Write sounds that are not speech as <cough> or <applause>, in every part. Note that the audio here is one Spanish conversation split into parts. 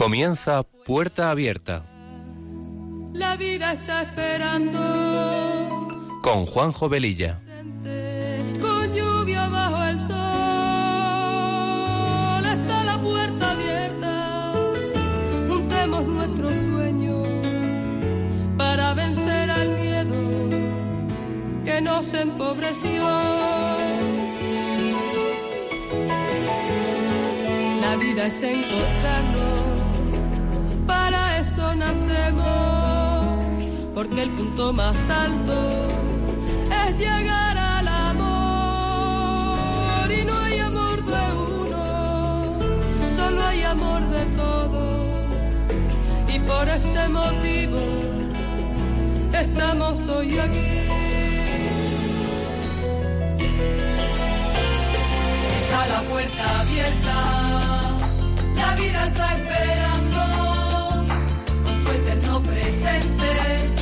Comienza Puerta Abierta. La vida está esperando. Con Juanjo Velilla. Con lluvia bajo el sol. Está la puerta abierta. Juntemos nuestros sueños para vencer al miedo que nos empobreció. La vida es encontrarnos porque el punto más alto es llegar al amor y no hay amor de uno, solo hay amor de todos y por ese motivo estamos hoy aquí. Está la puerta abierta, la vida está esperando presente.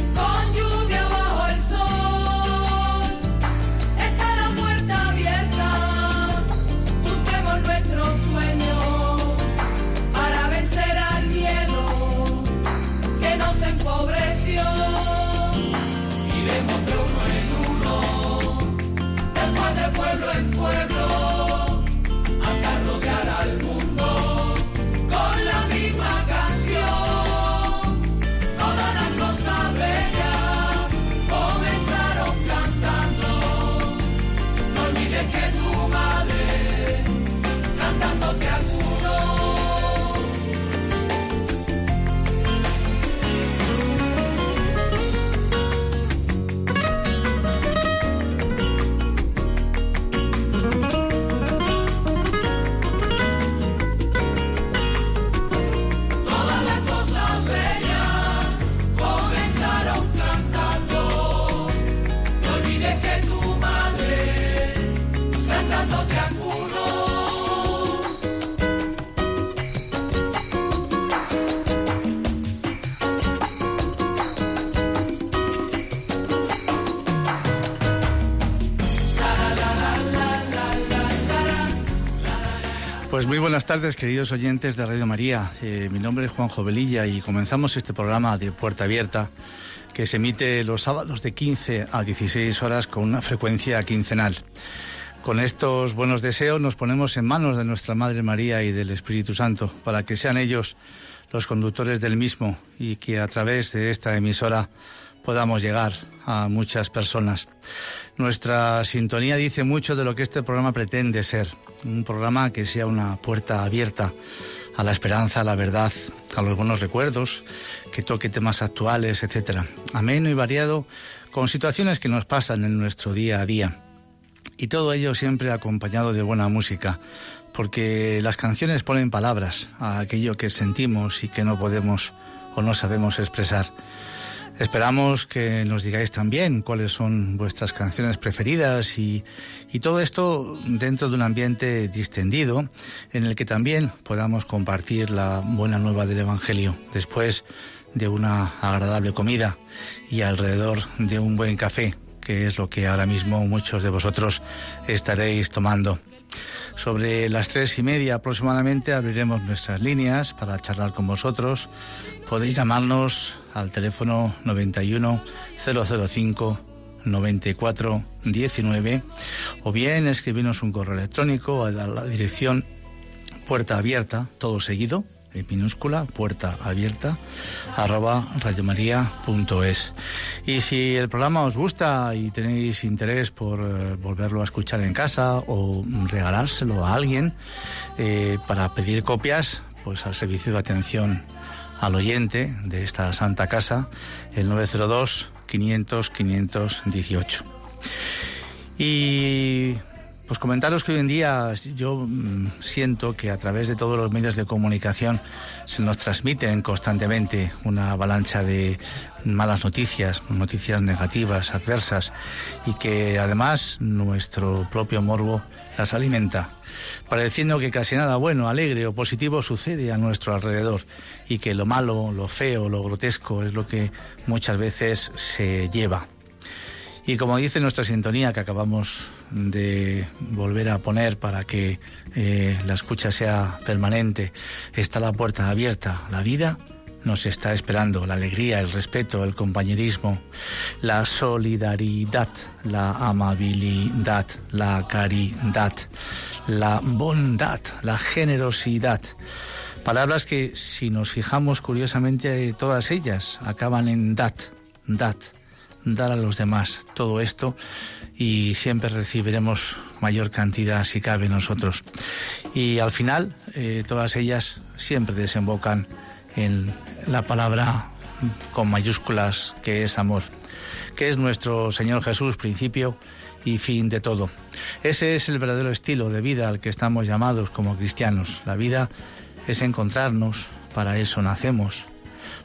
Pues muy buenas tardes, queridos oyentes de Radio María. Eh, mi nombre es Juan Jovelilla y comenzamos este programa de Puerta Abierta que se emite los sábados de 15 a 16 horas con una frecuencia quincenal. Con estos buenos deseos nos ponemos en manos de nuestra Madre María y del Espíritu Santo para que sean ellos los conductores del mismo y que a través de esta emisora podamos llegar a muchas personas. Nuestra sintonía dice mucho de lo que este programa pretende ser un programa que sea una puerta abierta a la esperanza, a la verdad, a los buenos recuerdos, que toque temas actuales, etcétera. Ameno y variado, con situaciones que nos pasan en nuestro día a día. Y todo ello siempre acompañado de buena música, porque las canciones ponen palabras a aquello que sentimos y que no podemos o no sabemos expresar. Esperamos que nos digáis también cuáles son vuestras canciones preferidas y, todo esto dentro de un ambiente distendido en el que también podamos compartir la buena nueva del Evangelio después de una agradable comida y alrededor de un buen café, que es lo que ahora mismo muchos de vosotros estaréis tomando. Sobre las tres y media aproximadamente abriremos nuestras líneas para charlar con vosotros. Podéis llamarnos al teléfono 91 005 94 19 o bien escribirnos un correo electrónico a la dirección puerta abierta, todo seguido, minúscula, puerta abierta, arroba radiomaria.es. Y si el programa os gusta y tenéis interés por eh, volverlo a escuchar en casa o regalárselo a alguien eh, para pedir copias, pues al servicio de atención al oyente de esta Santa Casa, el 902 500 518. Y pues comentaros que hoy en día yo mm, siento que a través de todos los medios de comunicación se nos transmiten constantemente una avalancha de malas noticias, noticias negativas, adversas, y que además nuestro propio morbo las alimenta, pareciendo que casi nada bueno, alegre o positivo sucede a nuestro alrededor y que lo malo, lo feo, lo grotesco es lo que muchas veces se lleva. Y como dice nuestra sintonía que acabamos de volver a poner para que eh, la escucha sea permanente, está la puerta abierta. La vida nos está esperando, la alegría, el respeto, el compañerismo, la solidaridad, la amabilidad, la caridad, la bondad, la generosidad. Palabras que si nos fijamos curiosamente todas ellas acaban en dat, dat dar a los demás todo esto y siempre recibiremos mayor cantidad si cabe nosotros. Y al final, eh, todas ellas siempre desembocan en la palabra con mayúsculas que es amor, que es nuestro Señor Jesús, principio y fin de todo. Ese es el verdadero estilo de vida al que estamos llamados como cristianos. La vida es encontrarnos, para eso nacemos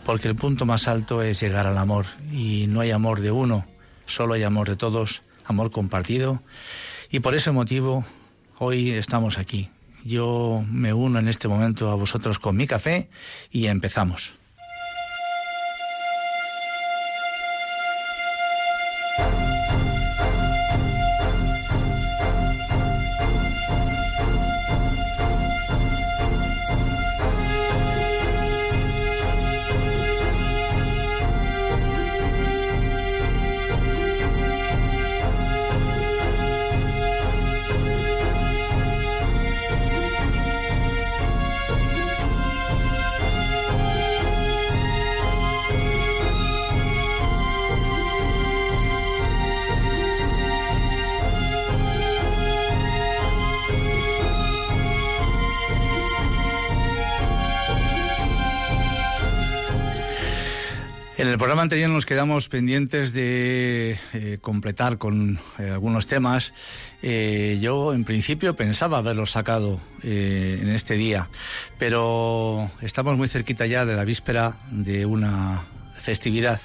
porque el punto más alto es llegar al amor y no hay amor de uno, solo hay amor de todos, amor compartido y por ese motivo hoy estamos aquí. Yo me uno en este momento a vosotros con mi café y empezamos. Anterior nos quedamos pendientes de eh, completar con eh, algunos temas. Eh, yo en principio pensaba haberlos sacado en este día, pero estamos muy cerquita ya de la víspera de una festividad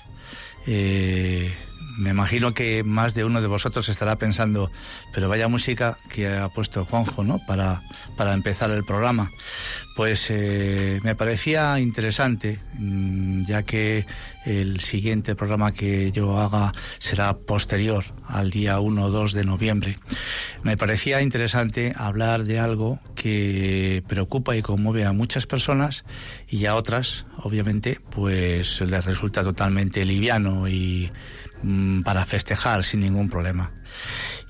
me imagino que más de uno de vosotros estará pensando, pero vaya música que ha puesto Juanjo, ¿no? Para, para empezar el programa. Pues eh, me parecía interesante, mm, ya que el siguiente programa que yo haga será posterior al día 1 o 2 de noviembre. Me parecía interesante hablar de algo que preocupa y conmueve a muchas personas y a otras, obviamente, pues les resulta totalmente liviano y Mm, para festejar sin ningún problema.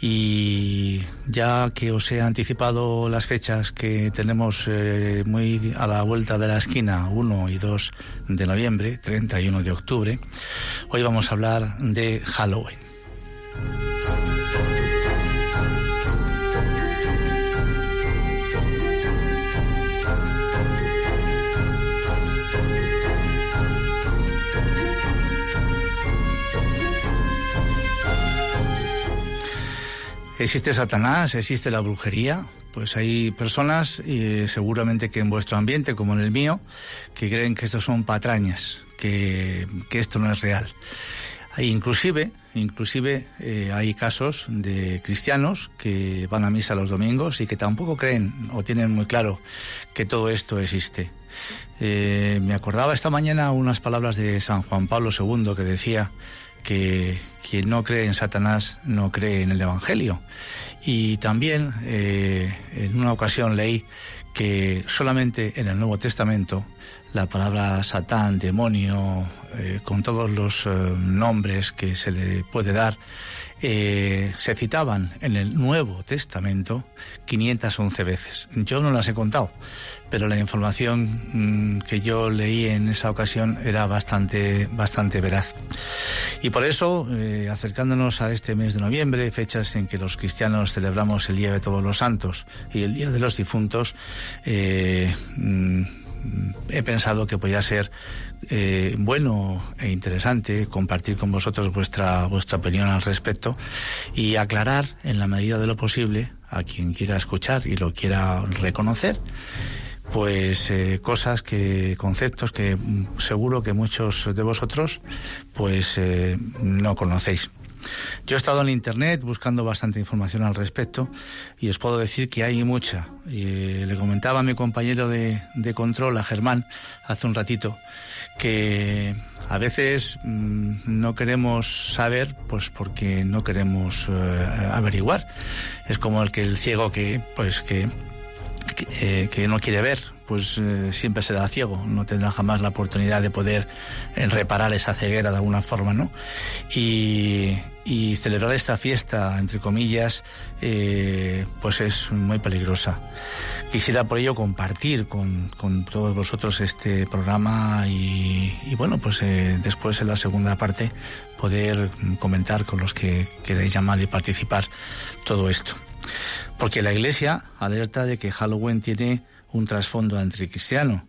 Y ya que os he anticipado las fechas que tenemos eh, muy a la vuelta de la esquina, 1 y 2 de noviembre, 31 de octubre, hoy vamos a hablar de Halloween. Existe Satanás, existe la brujería, pues hay personas, y seguramente que en vuestro ambiente como en el mío, que creen que esto son patrañas, que, esto no es real. Hay inclusive, inclusive eh, hay casos de cristianos que van a misa los domingos y que tampoco creen o tienen muy claro que todo esto existe. Eh, me acordaba esta mañana unas palabras de San Juan Pablo II que decía que quien no cree en Satanás no cree en el Evangelio. Y también eh, en una ocasión leí que solamente en el Nuevo Testamento la palabra Satán, demonio, eh, con todos los eh, nombres que se le puede dar, eh, se citaban en el Nuevo Testamento 511 veces. Yo no las he contado, pero la información mm, que yo leí en esa ocasión era bastante, bastante veraz. Y por eso, acercándonos a este mes de noviembre, fechas en que los cristianos celebramos el Día de Todos los Santos y el Día de los Difuntos, mm, he pensado que podía ser eh, bueno e interesante compartir con vosotros vuestra, vuestra opinión al respecto y aclarar en la medida de lo posible a quien quiera escuchar y lo quiera reconocer pues eh, cosas que conceptos que seguro que muchos de vosotros pues eh, no conocéis Yo he estado en Internet buscando bastante información al respecto y os puedo decir que hay mucha. Y le comentaba a mi compañero de, de control, a Germán, hace un ratito, que a veces mm, no queremos saber, pues porque no queremos eh, averiguar. Es como el que el ciego que, pues que, que, eh, que no quiere ver, pues eh, siempre será ciego, no tendrá jamás la oportunidad de poder eh, reparar esa ceguera de alguna forma, ¿no? Y, y celebrar esta fiesta, entre comillas, eh, pues es muy peligrosa. Quisiera por ello compartir con, con todos vosotros este programa y, bueno, pues después en la segunda parte poder comentar con los que queréis llamar y participar todo esto. Porque la Iglesia alerta de que Halloween tiene un trasfondo anticristiano.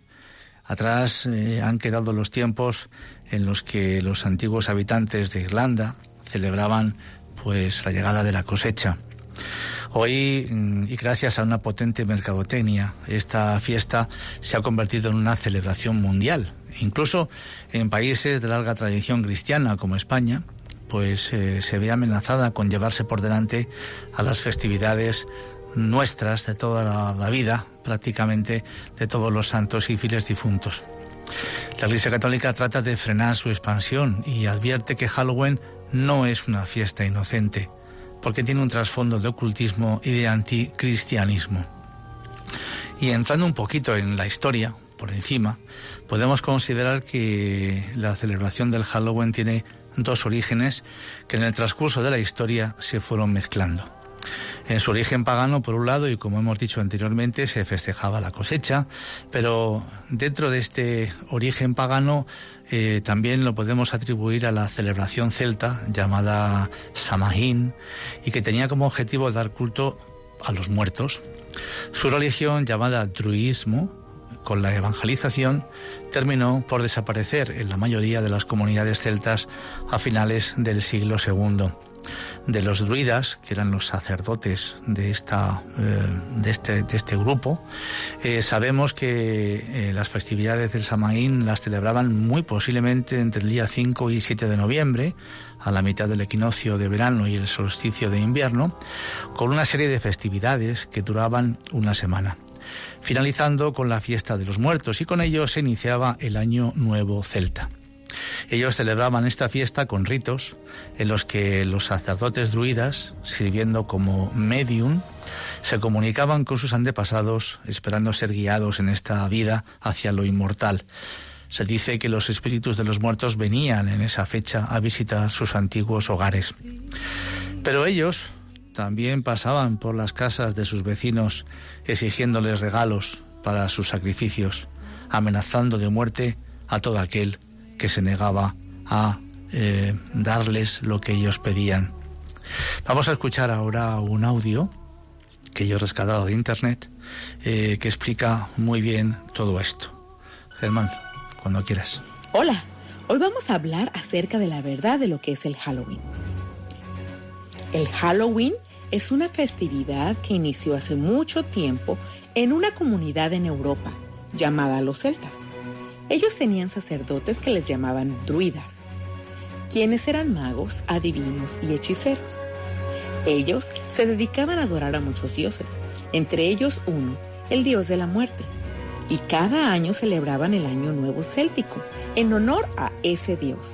Atrás eh, han quedado los tiempos en los que los antiguos habitantes de Irlanda celebraban pues la llegada de la cosecha. Hoy, mm, y gracias a una potente mercadotecnia, esta fiesta se ha convertido en una celebración mundial. Incluso en países de larga tradición cristiana como España, pues eh, se ve amenazada con llevarse por delante a las festividades nuestras de toda la, la, vida, prácticamente de todos los santos y fieles difuntos. La Iglesia Católica trata de frenar su expansión y advierte que Halloween no es una fiesta inocente, porque tiene un trasfondo de ocultismo y de anticristianismo. Y entrando un poquito en la historia, por encima, podemos considerar que la celebración del Halloween tiene dos orígenes que en el transcurso de la historia se fueron mezclando. En su origen pagano, por un lado, y como hemos dicho anteriormente, se festejaba la cosecha, pero dentro de este origen pagano eh, también lo podemos atribuir a la celebración celta llamada Samhain y que tenía como objetivo dar culto a los muertos. Su religión, llamada druismo, con la evangelización, terminó por desaparecer en la mayoría de las comunidades celtas a finales del siglo II de los druidas, que eran los sacerdotes de, esta, eh, de, este, de este grupo, eh, sabemos que eh, las festividades del Samaín las celebraban muy posiblemente entre el día 5 y 7 de noviembre, a la mitad del equinoccio de verano y el solsticio de invierno, con una serie de festividades que duraban una semana finalizando con la fiesta de los muertos y con ello se iniciaba el año nuevo celta. Ellos celebraban esta fiesta con ritos en los que los sacerdotes druidas, sirviendo como medium, se comunicaban con sus antepasados esperando ser guiados en esta vida hacia lo inmortal. Se dice que los espíritus de los muertos venían en esa fecha a visitar sus antiguos hogares. Pero ellos también pasaban por las casas de sus vecinos exigiéndoles regalos para sus sacrificios, amenazando de muerte a todo aquel que se negaba a eh, darles lo que ellos pedían. Vamos a escuchar ahora un audio que yo he rescatado de internet eh, que explica muy bien todo esto. Germán, cuando quieras. Hola, hoy vamos a hablar acerca de la verdad de lo que es el Halloween. El Halloween es una festividad que inició hace mucho tiempo en una comunidad en Europa llamada los celtas. Ellos tenían sacerdotes que les llamaban druidas, quienes eran magos, adivinos y hechiceros. Ellos se dedicaban a adorar a muchos dioses, entre ellos uno, el dios de la muerte, y cada año celebraban el Año Nuevo Céltico en honor a ese dios.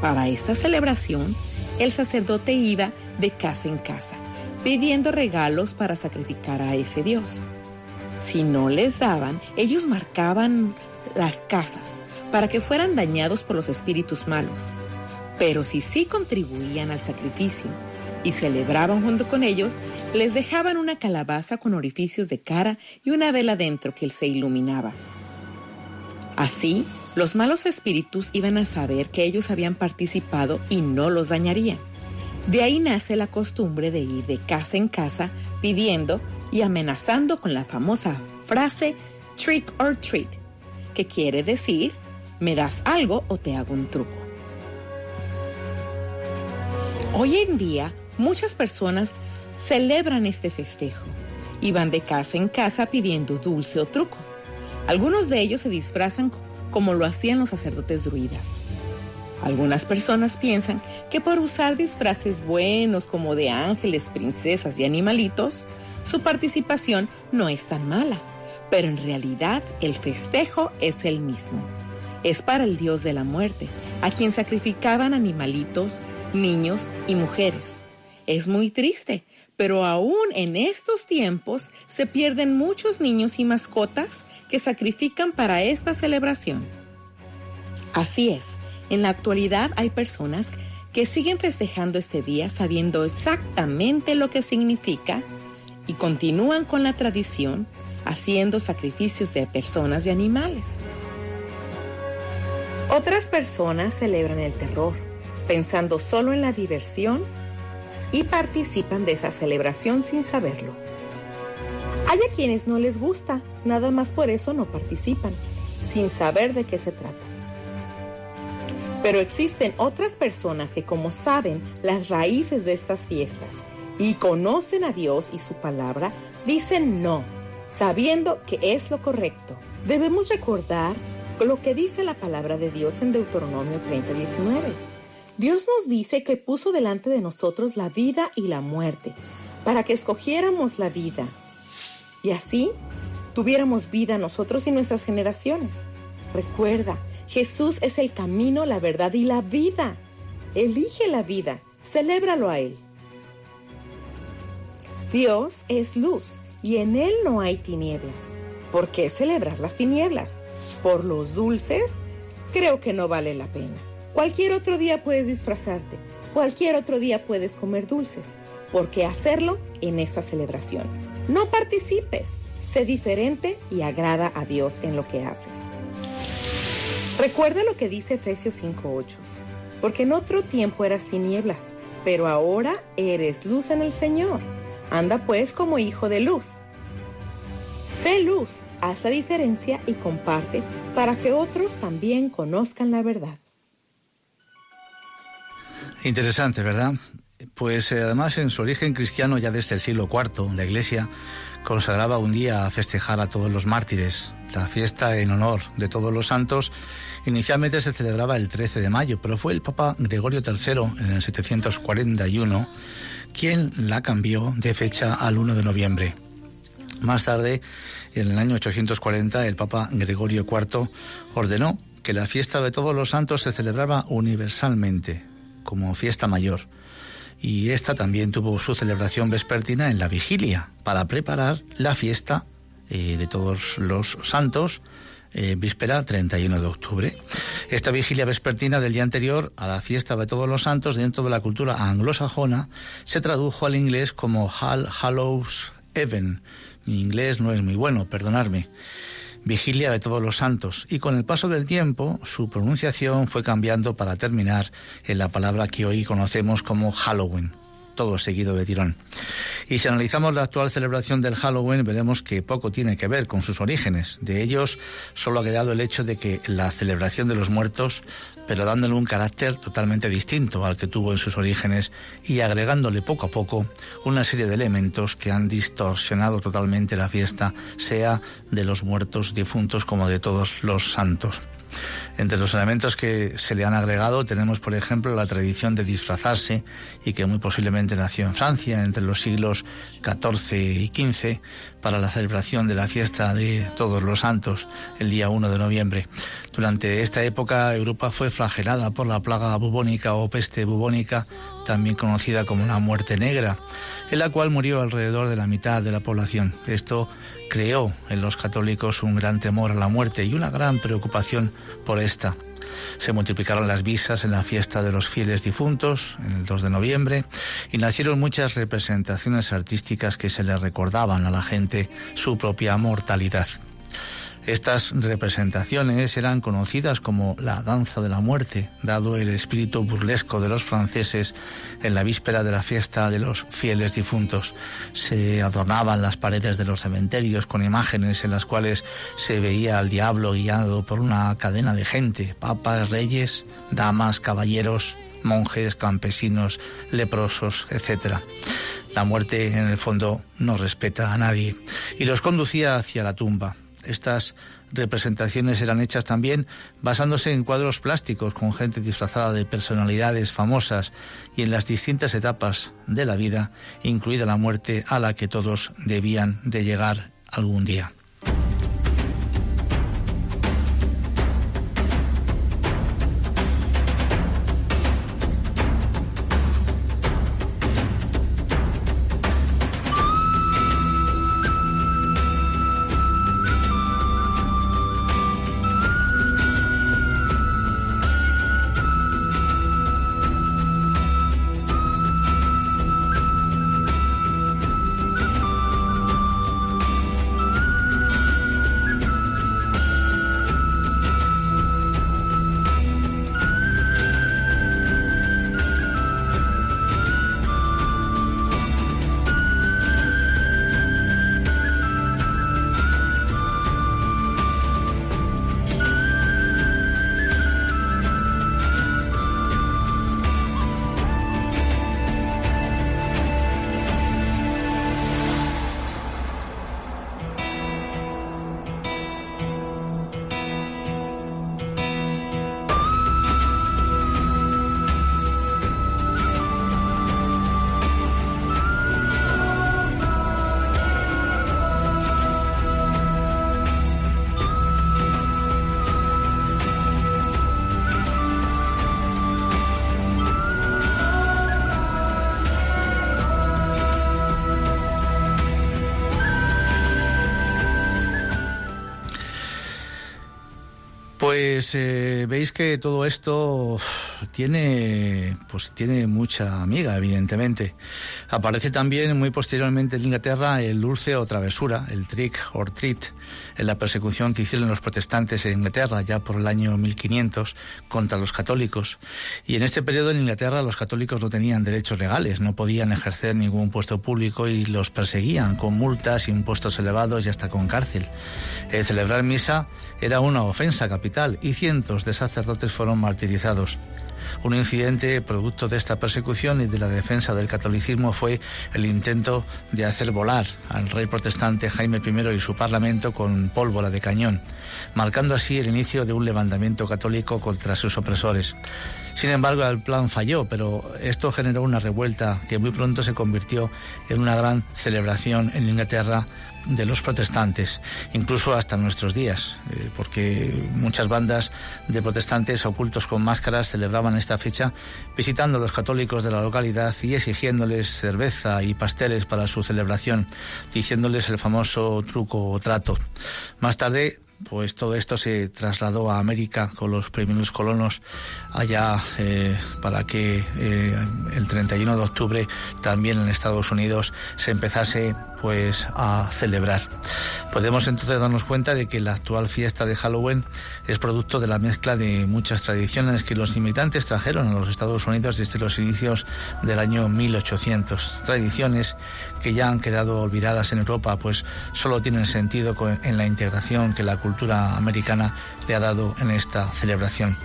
Para esta celebración, el sacerdote iba de casa en casa, pidiendo regalos para sacrificar a ese dios. Si no les daban, ellos marcaban las casas para que fueran dañados por los espíritus malos. Pero si sí contribuían al sacrificio y celebraban junto con ellos, les dejaban una calabaza con orificios de cara y una vela dentro que se iluminaba. Así, los malos espíritus iban a saber que ellos habían participado y no los dañarían. De ahí nace la costumbre de ir de casa en casa pidiendo y amenazando con la famosa frase trick or treat, que quiere decir, me das algo o te hago un truco. Hoy en día, muchas personas celebran este festejo y van de casa en casa pidiendo dulce o truco. Algunos de ellos se disfrazan como lo hacían los sacerdotes druidas. Algunas personas piensan que por usar disfraces buenos como de ángeles, princesas y animalitos, su participación no es tan mala, pero en realidad el festejo es el mismo. Es para el dios de la muerte, a quien sacrificaban animalitos, niños y mujeres. Es muy triste, pero aún en estos tiempos se pierden muchos niños y mascotas que sacrifican para esta celebración. Así es, en la actualidad hay personas que siguen festejando este día sabiendo exactamente lo que significa y continúan con la tradición haciendo sacrificios de personas y animales. Otras personas celebran el terror, pensando solo en la diversión y participan de esa celebración sin saberlo. Hay a quienes no les gusta, nada más por eso no participan, sin saber de qué se trata. Pero existen otras personas que como saben las raíces de estas fiestas y conocen a Dios y su palabra, dicen no, sabiendo que es lo correcto. Debemos recordar lo que dice la palabra de Dios en Deuteronomio 30:19. Dios nos dice que puso delante de nosotros la vida y la muerte, para que escogiéramos la vida y así tuviéramos vida nosotros y nuestras generaciones. Recuerda, Jesús es el camino, la verdad y la vida. Elige la vida, celébralo a Él. Dios es luz y en Él no hay tinieblas. ¿Por qué celebrar las tinieblas? ¿Por los dulces? Creo que no vale la pena. Cualquier otro día puedes disfrazarte, cualquier otro día puedes comer dulces. ¿Por qué hacerlo en esta celebración? No participes, sé diferente y agrada a Dios en lo que haces. Recuerda lo que dice Efesios 5:8, porque en otro tiempo eras tinieblas, pero ahora eres luz en el Señor. Anda pues como hijo de luz. Sé luz, haz la diferencia y comparte para que otros también conozcan la verdad. Interesante, ¿verdad? Pues eh, además en su origen cristiano ya desde el siglo IV, la Iglesia consagraba un día a festejar a todos los mártires. La fiesta en honor de todos los santos inicialmente se celebraba el 13 de mayo, pero fue el Papa Gregorio III en el 741 quien la cambió de fecha al 1 de noviembre. Más tarde, en el año 840, el Papa Gregorio IV ordenó que la fiesta de todos los santos se celebraba universalmente, como fiesta mayor y esta también tuvo su celebración vespertina en la vigilia para preparar la fiesta eh, de todos los santos, eh, víspera 31 de octubre. Esta vigilia vespertina del día anterior a la fiesta de todos los santos dentro de la cultura anglosajona se tradujo al inglés como All Hallows Even. Mi inglés no es muy bueno, perdonadme vigilia de todos los santos, y con el paso del tiempo su pronunciación fue cambiando para terminar en la palabra que hoy conocemos como Halloween todo seguido de tirón. Y si analizamos la actual celebración del Halloween, veremos que poco tiene que ver con sus orígenes. De ellos solo ha quedado el hecho de que la celebración de los muertos, pero dándole un carácter totalmente distinto al que tuvo en sus orígenes y agregándole poco a poco una serie de elementos que han distorsionado totalmente la fiesta, sea de los muertos difuntos como de todos los santos. Entre los elementos que se le han agregado tenemos, por ejemplo, la tradición de disfrazarse y que muy posiblemente nació en Francia entre los siglos XIV y XV para la celebración de la fiesta de todos los santos el día 1 de noviembre. Durante esta época Europa fue flagelada por la plaga bubónica o peste bubónica, también conocida como la muerte negra, en la cual murió alrededor de la mitad de la población. Esto creó en los católicos un gran temor a la muerte y una gran preocupación por esta. Se multiplicaron las visas en la fiesta de los fieles difuntos, en el 2 de noviembre, y nacieron muchas representaciones artísticas que se le recordaban a la gente su propia mortalidad. Estas representaciones eran conocidas como la danza de la muerte, dado el espíritu burlesco de los franceses en la víspera de la fiesta de los fieles difuntos. Se adornaban las paredes de los cementerios con imágenes en las cuales se veía al diablo guiado por una cadena de gente, papas, reyes, damas, caballeros, monjes, campesinos, leprosos, etc. La muerte, en el fondo, no respeta a nadie y los conducía hacia la tumba. Estas representaciones eran hechas también basándose en cuadros plásticos con gente disfrazada de personalidades famosas y en las distintas etapas de la vida, incluida la muerte a la que todos debían de llegar algún día. Pues eh, veis que todo esto tiene, pues tiene mucha amiga, evidentemente. Aparece también muy posteriormente en Inglaterra el dulce o travesura, el trick or treat, la persecución que hicieron los protestantes en Inglaterra ya por el año 1500 contra los católicos. Y en este periodo en Inglaterra los católicos no tenían derechos legales, no podían ejercer ningún puesto público y los perseguían con multas, impuestos elevados y hasta con cárcel. Eh, celebrar misa era una ofensa capital y cientos de sacerdotes fueron martirizados. Un incidente producto de esta persecución y de la defensa del catolicismo fue el intento de hacer volar al rey protestante Jaime I y su parlamento con pólvora de cañón, marcando así el inicio de un levantamiento católico contra sus opresores. Sin embargo, el plan falló, pero esto generó una revuelta que muy pronto se convirtió en una gran celebración en Inglaterra de los protestantes, incluso hasta nuestros días, eh, porque muchas bandas de protestantes ocultos con máscaras celebraban esta fecha visitando a los católicos de la localidad y exigiéndoles cerveza y pasteles para su celebración, diciéndoles el famoso truco o trato. Más tarde, pues todo esto se trasladó a América con los primeros colonos allá eh, para que eh, el 31 de octubre también en Estados Unidos se empezase pues a celebrar. Podemos entonces darnos cuenta de que la actual fiesta de Halloween es producto de la mezcla de muchas tradiciones que los inmigrantes trajeron a los Estados Unidos desde los inicios del año 1800. Tradiciones que ya han quedado olvidadas en Europa, pues solo tienen sentido en la integración que la cultura americana le ha dado en esta celebración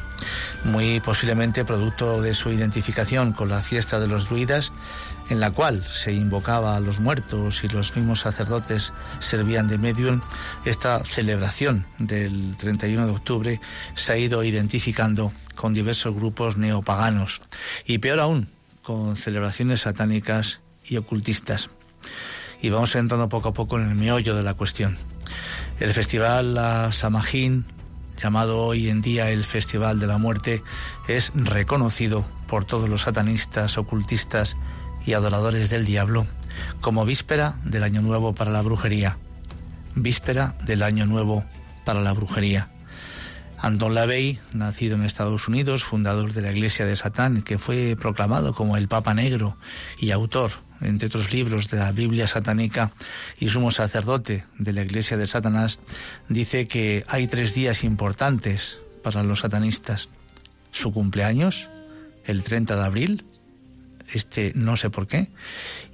muy posiblemente producto de su identificación con la fiesta de los druidas, en la cual se invocaba a los muertos y los mismos sacerdotes servían de medium, esta celebración del 31 de octubre se ha ido identificando con diversos grupos neopaganos y peor aún, con celebraciones satánicas y ocultistas. Y vamos entrando poco a poco en el meollo de la cuestión. El festival La Samhain, llamado hoy en día el Festival de la Muerte, es reconocido por todos los satanistas, ocultistas y adoradores del diablo como víspera del Año Nuevo para la brujería. Víspera del Año Nuevo para la brujería. Anton LaVey, nacido en Estados Unidos, fundador de la Iglesia de Satán, que fue proclamado como el Papa Negro y autor, entre otros libros, de la Biblia satánica y sumo sacerdote de la Iglesia de Satanás, dice que hay tres días importantes para los satanistas. Su cumpleaños, el 30 de abril, este no sé por qué,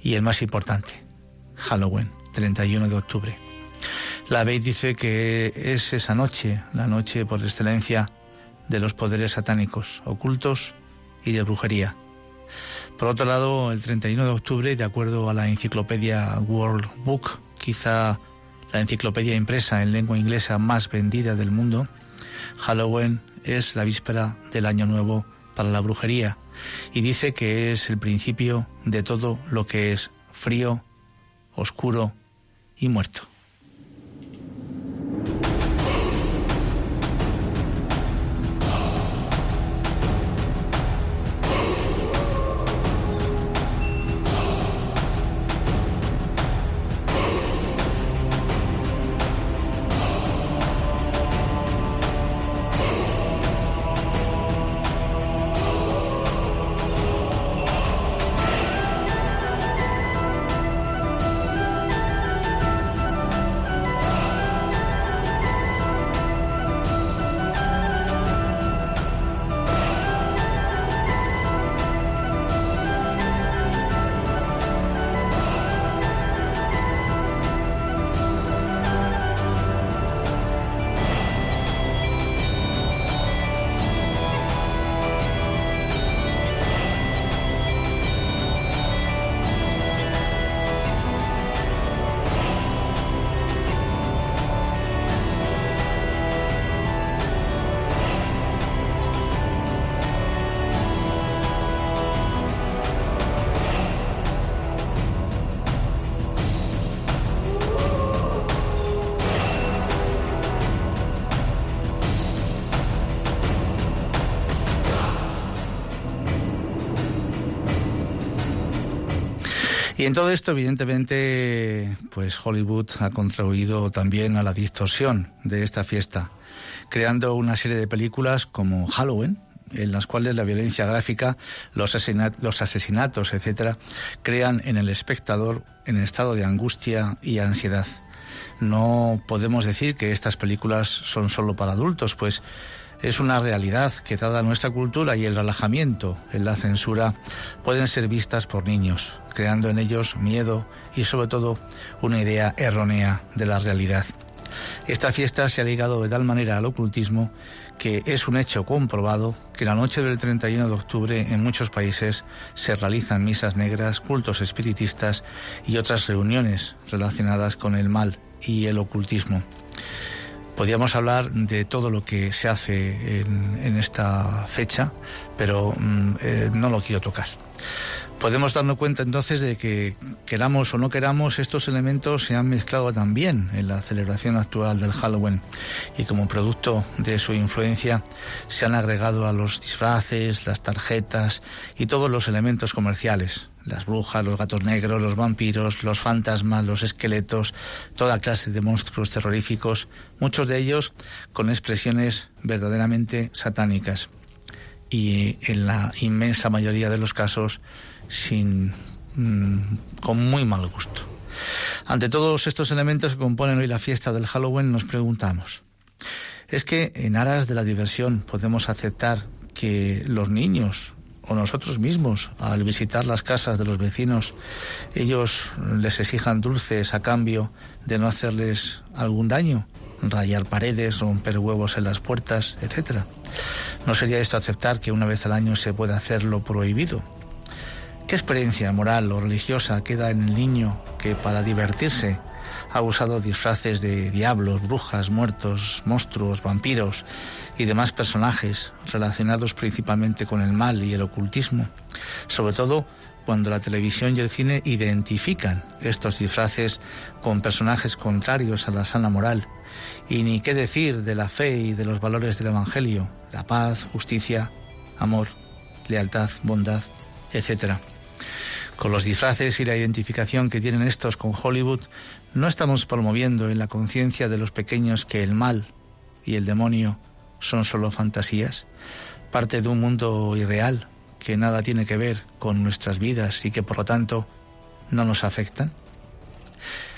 y el más importante, Halloween, 31 de octubre. La Bey dice que es esa noche, la noche por excelencia de los poderes satánicos, ocultos y de brujería. Por otro lado, el 31 de octubre, de acuerdo a la enciclopedia World Book, quizá la enciclopedia impresa en lengua inglesa más vendida del mundo, Halloween es la víspera del Año Nuevo para la brujería y dice que es el principio de todo lo que es frío, oscuro y muerto. Y en todo esto, evidentemente, pues Hollywood ha contribuido también a la distorsión de esta fiesta, creando una serie de películas como Halloween, en las cuales la violencia gráfica, los, asesinatos, los asesinatos, etcétera, crean en el espectador en estado de angustia y ansiedad. No podemos decir que estas películas son solo para adultos, pues es una realidad que dada nuestra cultura y el relajamiento en la censura pueden ser vistas por niños, creando en ellos miedo y sobre todo una idea errónea de la realidad. Esta fiesta se ha ligado de tal manera al ocultismo que es un hecho comprobado que la noche del 31 de octubre en muchos países se realizan misas negras, cultos espiritistas y otras reuniones relacionadas con el mal y el ocultismo. Podríamos hablar de todo lo que se hace en, esta fecha, pero mm, eh, no lo quiero tocar. Podemos darnos cuenta entonces de que queramos o no queramos, estos elementos se han mezclado también en la celebración actual del Halloween. Y como producto de su influencia se han agregado a los disfraces, las tarjetas y todos los elementos comerciales. Las brujas, los gatos negros, los vampiros, los fantasmas, los esqueletos, toda clase de monstruos terroríficos, muchos de ellos con expresiones verdaderamente satánicas. Y en la inmensa mayoría de los casos sin mm, con muy mal gusto. Ante todos estos elementos que componen hoy la fiesta del Halloween nos preguntamos, ¿es que en aras de la diversión podemos aceptar que los niños o nosotros mismos al visitar las casas de los vecinos, ellos les exijan dulces a cambio de no hacerles algún daño, rayar paredes, romper huevos en las puertas, etcétera. ¿No sería esto aceptar que una vez al año se pueda hacer lo prohibido? ¿Qué experiencia moral o religiosa queda en el niño que para divertirse ha usado disfraces de diablos, brujas, muertos, monstruos, vampiros y demás personajes relacionados principalmente con el mal y el ocultismo, sobre todo cuando la televisión y el cine identifican estos disfraces con personajes contrarios a la sana moral, y ni qué decir de la fe y de los valores del Evangelio, la paz, justicia, amor, lealtad, bondad, etc. Con los disfraces y la identificación que tienen estos con Hollywood, no estamos promoviendo en la conciencia de los pequeños que el mal y el demonio son solo fantasías, parte de un mundo irreal que nada tiene que ver con nuestras vidas y que por lo tanto no nos afectan?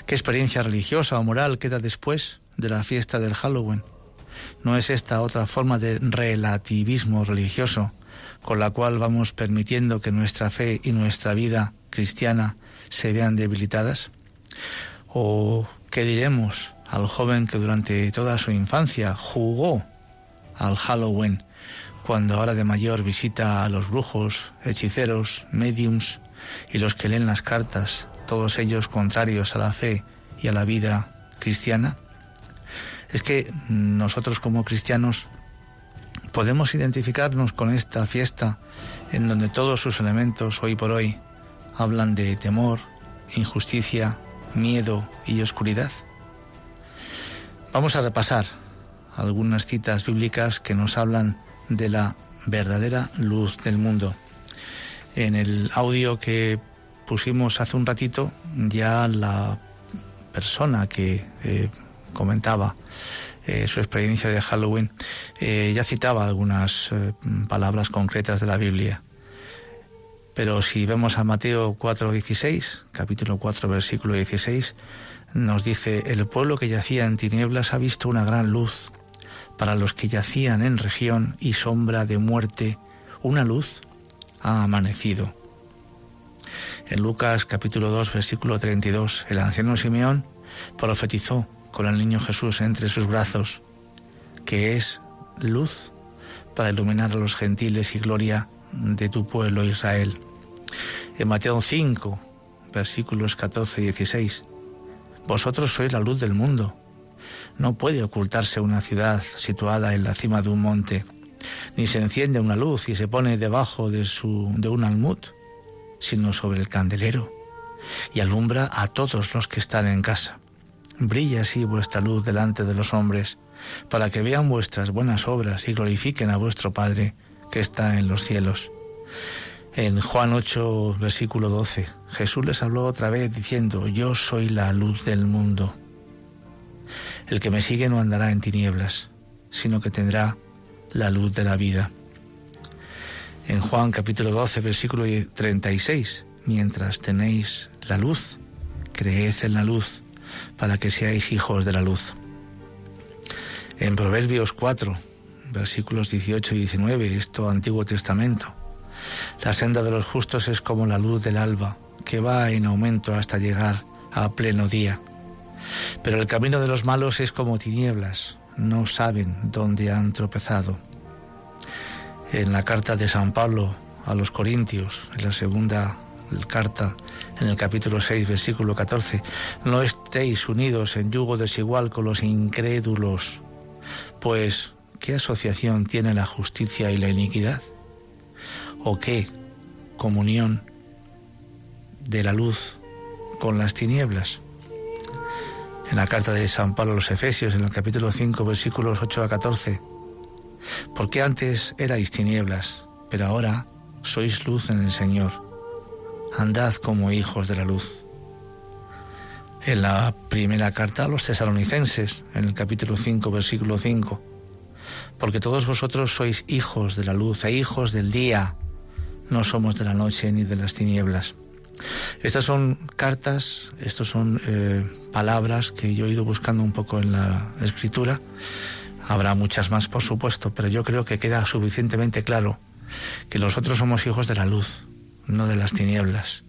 ¿Qué experiencia religiosa o moral queda después de la fiesta del Halloween? ¿No es esta otra forma de relativismo religioso con la cual vamos permitiendo que nuestra fe y nuestra vida cristiana se vean debilitadas? ¿O qué diremos al joven que durante toda su infancia jugó al Halloween, cuando ahora de mayor visita a los brujos, hechiceros, mediums y los que leen las cartas, todos ellos contrarios a la fe y a la vida cristiana? Es que nosotros como cristianos podemos identificarnos con esta fiesta en donde todos sus elementos hoy por hoy hablan de temor, injusticia, miedo y oscuridad. Vamos a repasar algunas citas bíblicas que nos hablan de la verdadera luz del mundo. En el audio que pusimos hace un ratito, ya la persona que eh, comentaba eh, su experiencia de Halloween eh, ya citaba algunas palabras concretas de la Biblia. Pero si vemos a Mateo 4:16, capítulo 4, versículo 16, nos dice, el pueblo que yacía en tinieblas ha visto una gran luz. Para los que yacían en región y sombra de muerte, una luz ha amanecido. En Lucas capítulo 2, versículo 32, el anciano Simeón profetizó con el niño Jesús entre sus brazos, que es luz para iluminar a los gentiles y gloria de tu pueblo Israel. En Mateo 5, versículos 14 y 16, Vosotros sois la luz del mundo. No puede ocultarse una ciudad situada en la cima de un monte, ni se enciende una luz y se pone debajo de, su, de un almud, sino sobre el candelero, y alumbra a todos los que están en casa. Brilla así vuestra luz delante de los hombres, para que vean vuestras buenas obras y glorifiquen a vuestro Padre que está en los cielos. En Juan 8, versículo 12, Jesús les habló otra vez diciendo, Yo soy la luz del mundo. El que me sigue no andará en tinieblas, sino que tendrá la luz de la vida. En Juan capítulo 12, versículo 36, mientras tenéis la luz, creed en la luz, para que seáis hijos de la luz. En Proverbios 4, versículos 18 y 19, esto Antiguo Testamento, la senda de los justos es como la luz del alba, que va en aumento hasta llegar a pleno día. Pero el camino de los malos es como tinieblas, no saben dónde han tropezado. En la carta de San Pablo a los Corintios, en la segunda carta, en el capítulo 6, versículo 14, no estéis unidos en yugo desigual con los incrédulos, pues ¿qué asociación tiene la justicia y la iniquidad? ¿O qué comunión de la luz con las tinieblas? En la carta de San Pablo a los Efesios, en el capítulo 5, versículos 8 a 14, porque antes erais tinieblas, pero ahora sois luz en el Señor. Andad como hijos de la luz. En la primera carta a los tesalonicenses, en el capítulo 5, versículo 5, porque todos vosotros sois hijos de la luz e hijos del día, no somos de la noche ni de las tinieblas. Estas son cartas, estas son eh, palabras que yo he ido buscando un poco en la escritura. Habrá muchas más, por supuesto, pero yo creo que queda suficientemente claro que nosotros somos hijos de la luz, no de las tinieblas.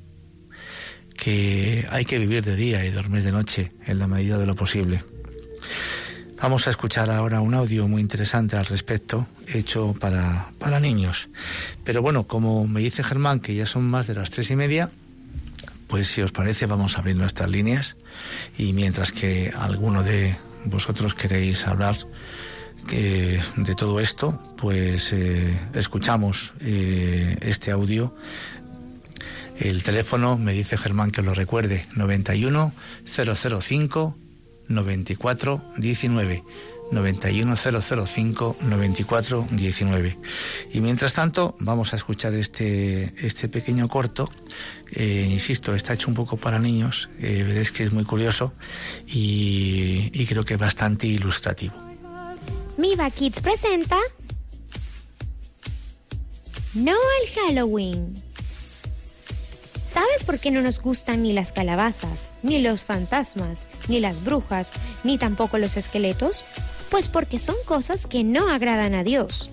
Que hay que vivir de día y dormir de noche en la medida de lo posible. Vamos a escuchar ahora un audio muy interesante al respecto, hecho para, para niños. Pero bueno, como me dice Germán que ya son más de las tres y media, pues si os parece vamos a abrir nuestras líneas y mientras que alguno de vosotros queréis hablar que de todo esto, pues eh, escuchamos eh, este audio. El teléfono me dice Germán que lo recuerde, 91 005 94 19 91005 94 19 y mientras tanto vamos a escuchar este este pequeño corto. Eh, insisto está hecho un poco para niños eh, veréis que es muy curioso y, creo que bastante ilustrativo. Miva Kids presenta No al Halloween ¿Sabes por qué no nos gustan ni las calabazas, ni los fantasmas, ni las brujas, ni tampoco los esqueletos? Pues porque son cosas que no agradan a Dios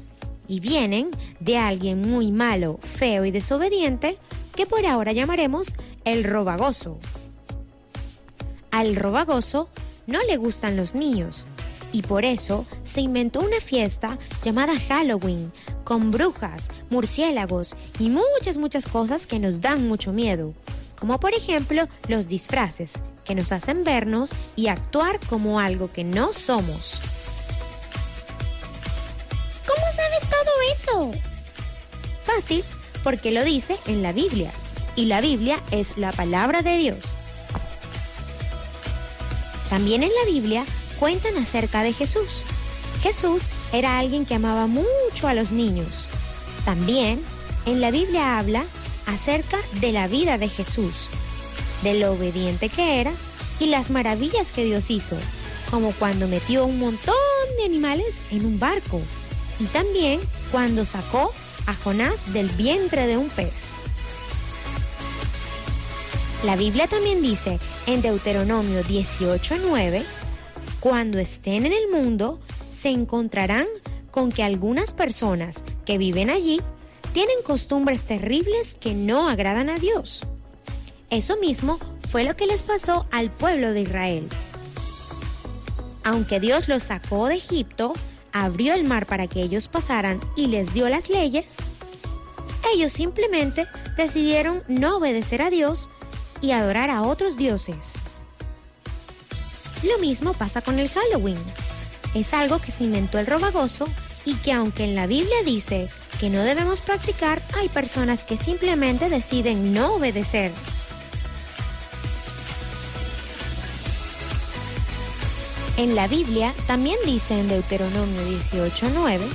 y vienen de alguien muy malo, feo y desobediente que por ahora llamaremos el robagoso. Al robagoso no le gustan los niños y por eso se inventó una fiesta llamada Halloween, con brujas, murciélagos y muchas, muchas cosas que nos dan mucho miedo, como por ejemplo los disfraces, que nos hacen vernos y actuar como algo que no somos. ¿Cómo sabes todo eso? Fácil, porque lo dice en la Biblia, y la Biblia es la palabra de Dios. También en la Biblia cuentan acerca de Jesús. Jesús era alguien que amaba mucho a los niños. También en la Biblia habla acerca de la vida de Jesús, de lo obediente que era y las maravillas que Dios hizo, como cuando metió un montón de animales en un barco y también cuando sacó a Jonás del vientre de un pez. La Biblia también dice en Deuteronomio 18:9, cuando estén en el mundo, se encontrarán con que algunas personas que viven allí tienen costumbres terribles que no agradan a Dios. Eso mismo fue lo que les pasó al pueblo de Israel. Aunque Dios los sacó de Egipto, abrió el mar para que ellos pasaran y les dio las leyes, ellos simplemente decidieron no obedecer a Dios y adorar a otros dioses. Lo mismo pasa con el Halloween. Es algo que se inventó el robagoso y que aunque en la Biblia dice que no debemos practicar, hay personas que simplemente deciden no obedecer. En la Biblia también dice en Deuteronomio 18:9,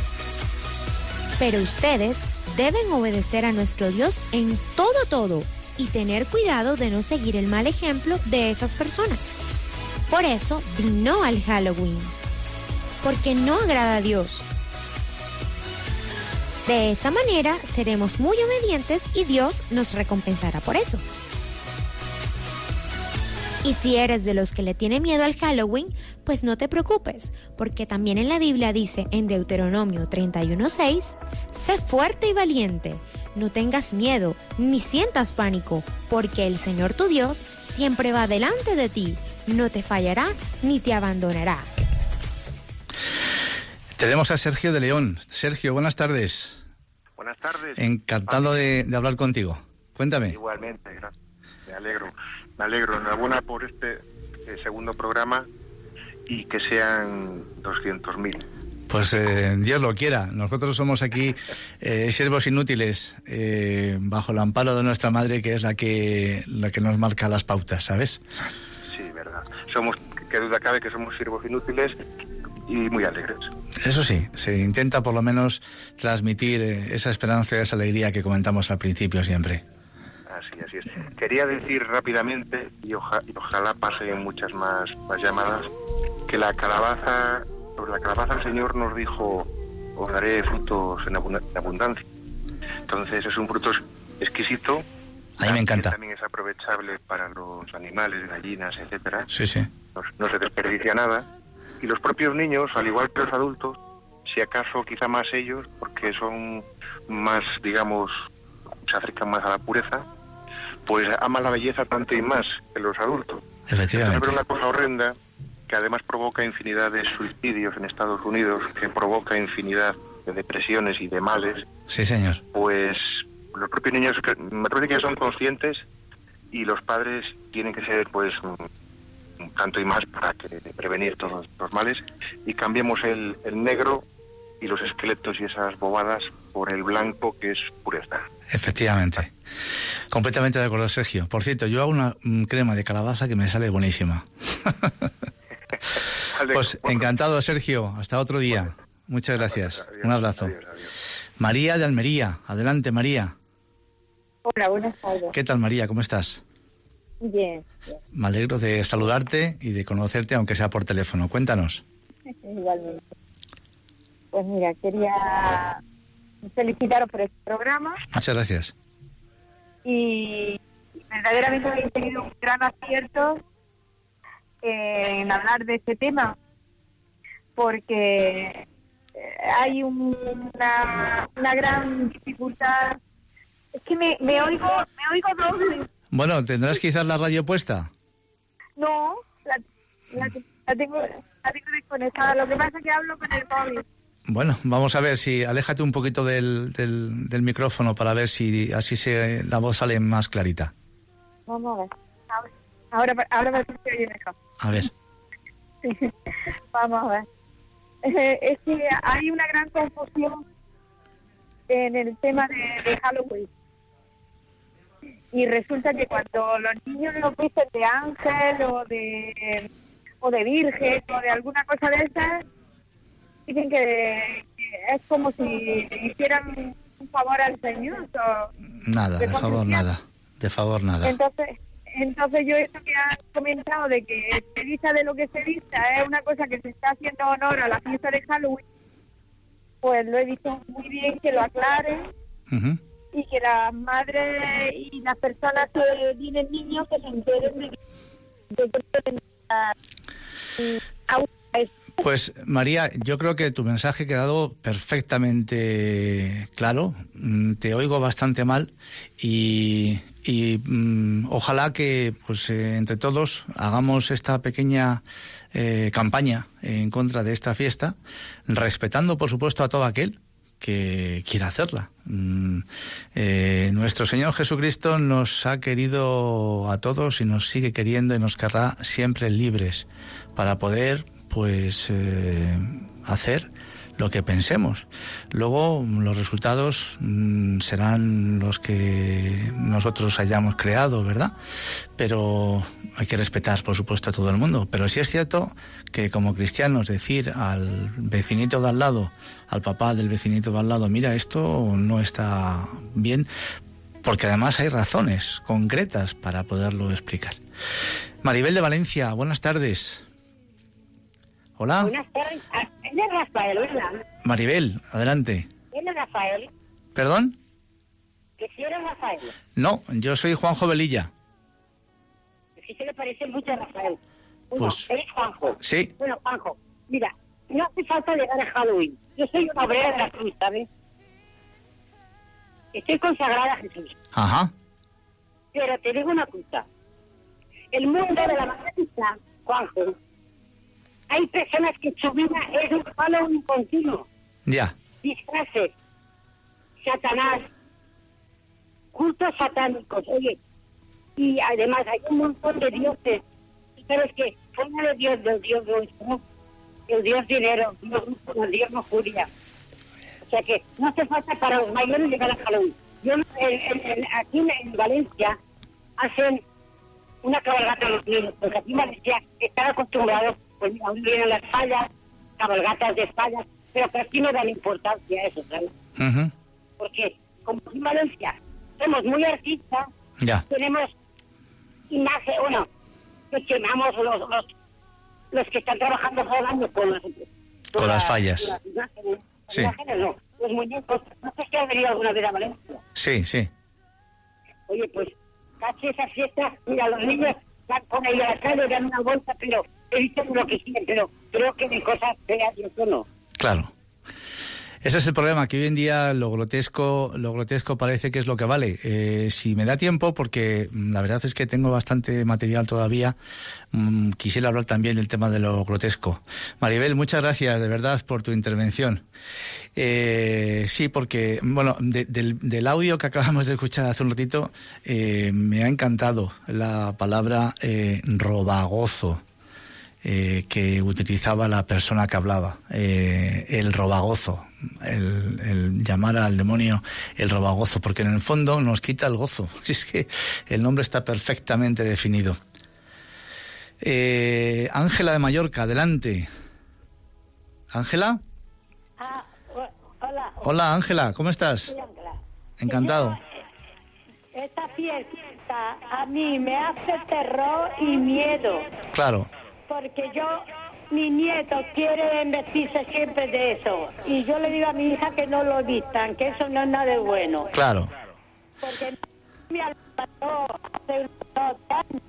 pero ustedes deben obedecer a nuestro Dios en todo todo y tener cuidado de no seguir el mal ejemplo de esas personas. Por eso, di no al Halloween, porque no agrada a Dios. De esa manera seremos muy obedientes y Dios nos recompensará por eso. Y si eres de los que le tiene miedo al Halloween, pues no te preocupes, porque también en la Biblia dice en Deuteronomio 31:6, sé fuerte y valiente, no tengas miedo, ni sientas pánico, porque el Señor tu Dios siempre va delante de ti, no te fallará ni te abandonará. Tenemos a Sergio de León. Sergio, buenas tardes. Buenas tardes. Encantado de, de hablar contigo. Cuéntame. Igualmente, gracias. Me alegro. Me alegro. Enhorabuena por este eh, segundo programa y que sean 200.000. Pues eh, Dios lo quiera. Nosotros somos aquí eh, siervos inútiles eh, bajo el amparo de nuestra madre, que es la que la que nos marca las pautas, ¿sabes? Somos, que duda cabe que somos siervos inútiles y muy alegres. Eso sí, se intenta por lo menos transmitir eh, esa esperanza, esa alegría que comentamos al principio siempre. Así, así es. Quería decir rápidamente, y, oja- y ojalá pasen muchas más, más llamadas, que la calabaza, sobre la calabaza el Señor nos dijo, os daré frutos en abundancia. Entonces es un fruto exquisito. A mí me que encanta. También es aprovechable para los animales, gallinas, etcétera. Sí, sí. no, no se desperdicia nada. Y los propios niños, al igual que los adultos, si acaso quizá más ellos, porque son más, digamos, se acercan más a la pureza, pues aman la belleza tanto y más que los adultos. Efectivamente. Pero una cosa horrenda que además provoca infinidad de suicidios en Estados Unidos, que provoca infinidad de depresiones y de males, Sí, señor. pues los propios niños me parece que son conscientes y los padres tienen que ser pues un tanto y más para que prevenir todos los males y cambiemos el, el negro y los esqueletos y esas bobadas por el blanco que es pureza. Efectivamente. Completamente de acuerdo, Sergio. Por cierto, yo hago una crema de calabaza que me sale buenísima. <laughs> Pues encantado, Sergio. Hasta otro día. Muchas gracias. adiós, Un abrazo. adiós, adiós. María de Almería. Adelante, María. Hola, buenas tardes. ¿Qué tal, María? ¿Cómo estás? Bien, bien, Me alegro de saludarte y de conocerte, aunque sea por teléfono. Cuéntanos. <laughs> igualmente. Pues mira, quería felicitaros por este programa Muchas gracias. y verdaderamente habéis tenido un gran acierto en hablar de este tema porque eh, hay un- una, una gran dificultad. Es que me, me oigo me oigo doble. Bueno, ¿tendrás quizás la radio puesta? No, la, la, la tengo, la tengo desconectada. Lo que pasa es que hablo con el móvil. Bueno, vamos a ver si aléjate un poquito del, del, del micrófono para ver si así se, la voz sale más clarita. Vamos a ver. Ahora, ahora, me estoy oye mejor. A ver. Sí. <laughs> Vamos a ver. Eh, es que hay una gran confusión en el tema de, de Halloween. Y resulta que cuando los niños los visten de ángel o de o de virgen o de alguna cosa de esas, dicen que, que es como si hicieran un favor al Señor. o- Nada, de de favor nada. De favor nada. Entonces, entonces yo esto que has comentado de que se vista de lo que se vista es una cosa que se está haciendo honor a la fiesta de Halloween, pues lo he visto muy bien que lo aclaren Ujú. Y que las madres y las personas que tienen niños que se enteren de que Pues María, yo creo que tu mensaje ha quedado perfectamente claro. Mm, Te oigo bastante mal y, y, mm, ojalá que pues eh, entre todos hagamos esta pequeña eh, campaña en contra de esta fiesta, respetando por supuesto a todo aquel que quiera hacerla. Mm, eh, nuestro Señor Jesucristo nos ha querido a todos y nos sigue queriendo y nos querrá siempre libres para poder pues eh, hacer lo que pensemos. Luego los resultados mm, serán los que nosotros hayamos creado, ¿verdad? Pero hay que respetar, por supuesto, a todo el mundo. Pero sí es cierto que como cristianos decir al vecinito de al lado, al papá del vecinito de al lado, mira, esto no está bien, porque además hay razones concretas para poderlo explicar. Maribel de Valencia, buenas tardes. Hola. Buenas tardes. Ah, es Rafael, ¿verdad? Maribel, adelante. Él es Rafael. ¿Perdón? Que si eres Rafael. No, yo soy Juanjo Velilla. Que se le parece mucho a Rafael. Bueno, Pues- eres Juanjo. Sí. Bueno, Juanjo, mira, no hace falta llegar a Halloween. Yo soy una obrera de la cruz, ¿sabes? Estoy consagrada a Jesús. Ajá. Pero te digo una cosa. El mundo de la matanza, Juanjo, hay personas que su vida es un Halloween continuo. Ya. disfraces, Satanás, cultos satánicos, oye, y además hay un montón de dioses. ¿Tú ¿Sabes que Fuera de Dios, del Dios nuestro, el Dios dinero, el Dios lujuria. O sea que no hace falta para los mayores llegar a Halloween. Yo, en- en- en- aquí en, en Valencia hacen una cabalgata a los niños, porque aquí en Valencia están acostumbrados, pues aún vienen las fallas, cabalgatas de fallas, pero que aquí no dan importancia a eso, ¿sabes? Porque como aquí en Valencia somos muy artistas, Ya. tenemos imagen, bueno, nos quemamos los, los, los que están trabajando todo el año con las, Con las fallas. las imágenes, Las Sí. imágenes no, los muñecos. No sé si has venido alguna vez a Valencia. Sí, sí. Oye, pues, caché esa fiesta, mira, los niños van con ahí a la calle, dan una vuelta, pero visto lo que quieren, pero creo que de cosas feas y eso no. Claro. Ese es el problema, que hoy en día lo grotesco, lo grotesco parece que es lo que vale. Eh, si me da tiempo, porque mm, la verdad es que tengo bastante material todavía, mm, quisiera hablar también del tema de lo grotesco. Maribel, muchas gracias de verdad por tu intervención. Eh, sí, porque, bueno, de- del, del audio que acabamos de escuchar hace un ratito, eh, me ha encantado la palabra eh, robagozo eh, que utilizaba la persona que hablaba, eh, el robagozo, el, el llamar al demonio el robagozo, porque en el fondo nos quita el gozo. <laughs> Si es que el nombre está perfectamente definido. Eh, Ángela de Mallorca, adelante. Ángela. Ah, hola, Hola Ángela, ¿cómo estás? Encantado. Esta fiesta a mí me hace terror y miedo, Claro, porque yo, mi nieto quiere vestirse siempre de eso, y yo le digo a mi hija que no lo vistan, que eso no es nada de bueno, claro. porque me hace unos años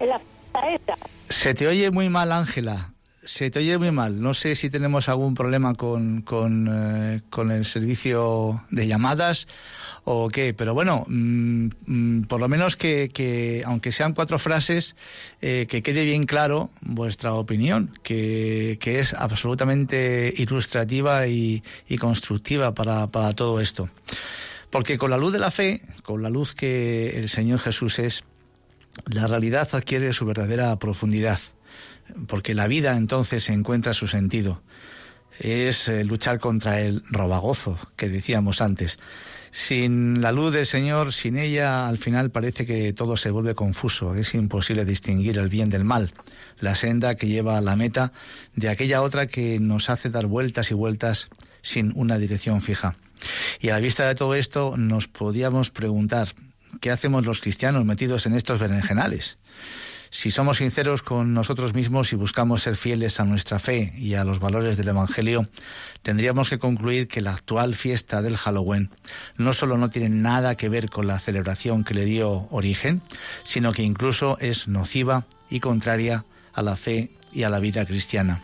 en la fiesta esa. Se te oye muy mal, Ángela. Se te oye muy mal. No sé si tenemos algún problema con, con, eh, el servicio de llamadas o qué, pero bueno, mm, mm, por lo menos que, que, aunque sean cuatro frases, eh, que quede bien claro vuestra opinión, que, que es absolutamente ilustrativa y, y constructiva para, para todo esto. Porque con la luz de la fe, con la luz que el Señor Jesús es, la realidad adquiere su verdadera profundidad, porque la vida entonces encuentra su sentido. Es eh, luchar contra el robagozo que decíamos antes. Sin la luz del Señor, sin ella, al final parece que todo se vuelve confuso. Es imposible distinguir el bien del mal, la senda que lleva a la meta de aquella otra que nos hace dar vueltas y vueltas sin una dirección fija. Y a la vista de todo esto nos podíamos preguntar, ¿qué hacemos los cristianos metidos en estos berenjenales? Si somos sinceros con nosotros mismos y buscamos ser fieles a nuestra fe y a los valores del Evangelio, tendríamos que concluir que la actual fiesta del Halloween no solo no tiene nada que ver con la celebración que le dio origen, sino que incluso es nociva y contraria a la fe y a la vida cristiana.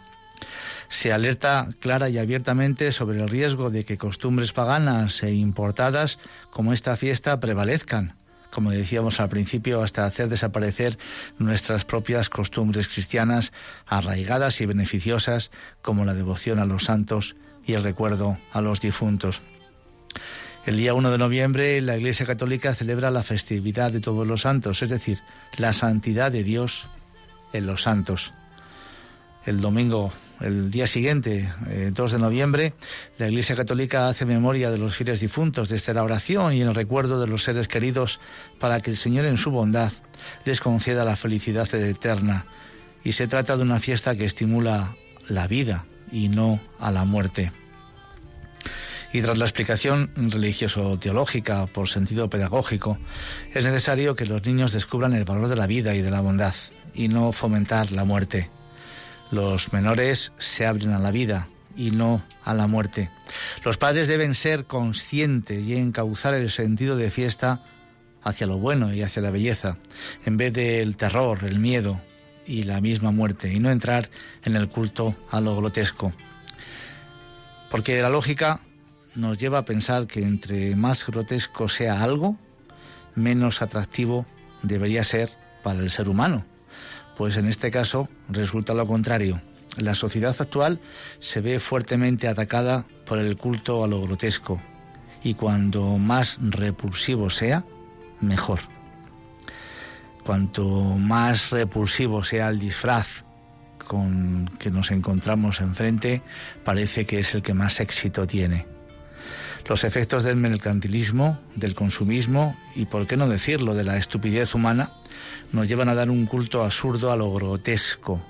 Se alerta clara y abiertamente sobre el riesgo de que costumbres paganas e importadas como esta fiesta prevalezcan, como decíamos al principio, hasta hacer desaparecer nuestras propias costumbres cristianas arraigadas y beneficiosas como la devoción a los santos y el recuerdo a los difuntos. El día 1 de noviembre la Iglesia Católica celebra la festividad de todos los santos, es decir, la santidad de Dios en los santos. El domingo, el día siguiente, 2 eh, de noviembre, la Iglesia Católica hace memoria de los fieles difuntos desde la oración y en el recuerdo de los seres queridos para que el Señor en su bondad les conceda la felicidad eterna. Y se trata de una fiesta que estimula la vida y no a la muerte. Y tras la explicación religioso-teológica por sentido pedagógico, es necesario que los niños descubran el valor de la vida y de la bondad y no fomentar la muerte. Los menores se abren a la vida y no a la muerte. Los padres deben ser conscientes y encauzar el sentido de fiesta hacia lo bueno y hacia la belleza, en vez del terror, el miedo y la misma muerte, y no entrar en el culto a lo grotesco. Porque la lógica nos lleva a pensar que entre más grotesco sea algo, menos atractivo debería ser para el ser humano. Pues en este caso resulta lo contrario. La sociedad actual se ve fuertemente atacada por el culto a lo grotesco y cuando más repulsivo sea, mejor. Cuanto más repulsivo sea el disfraz con que nos encontramos enfrente, parece que es el que más éxito tiene. Los efectos del mercantilismo, del consumismo y, por qué no decirlo, de la estupidez humana nos llevan a dar un culto absurdo a lo grotesco.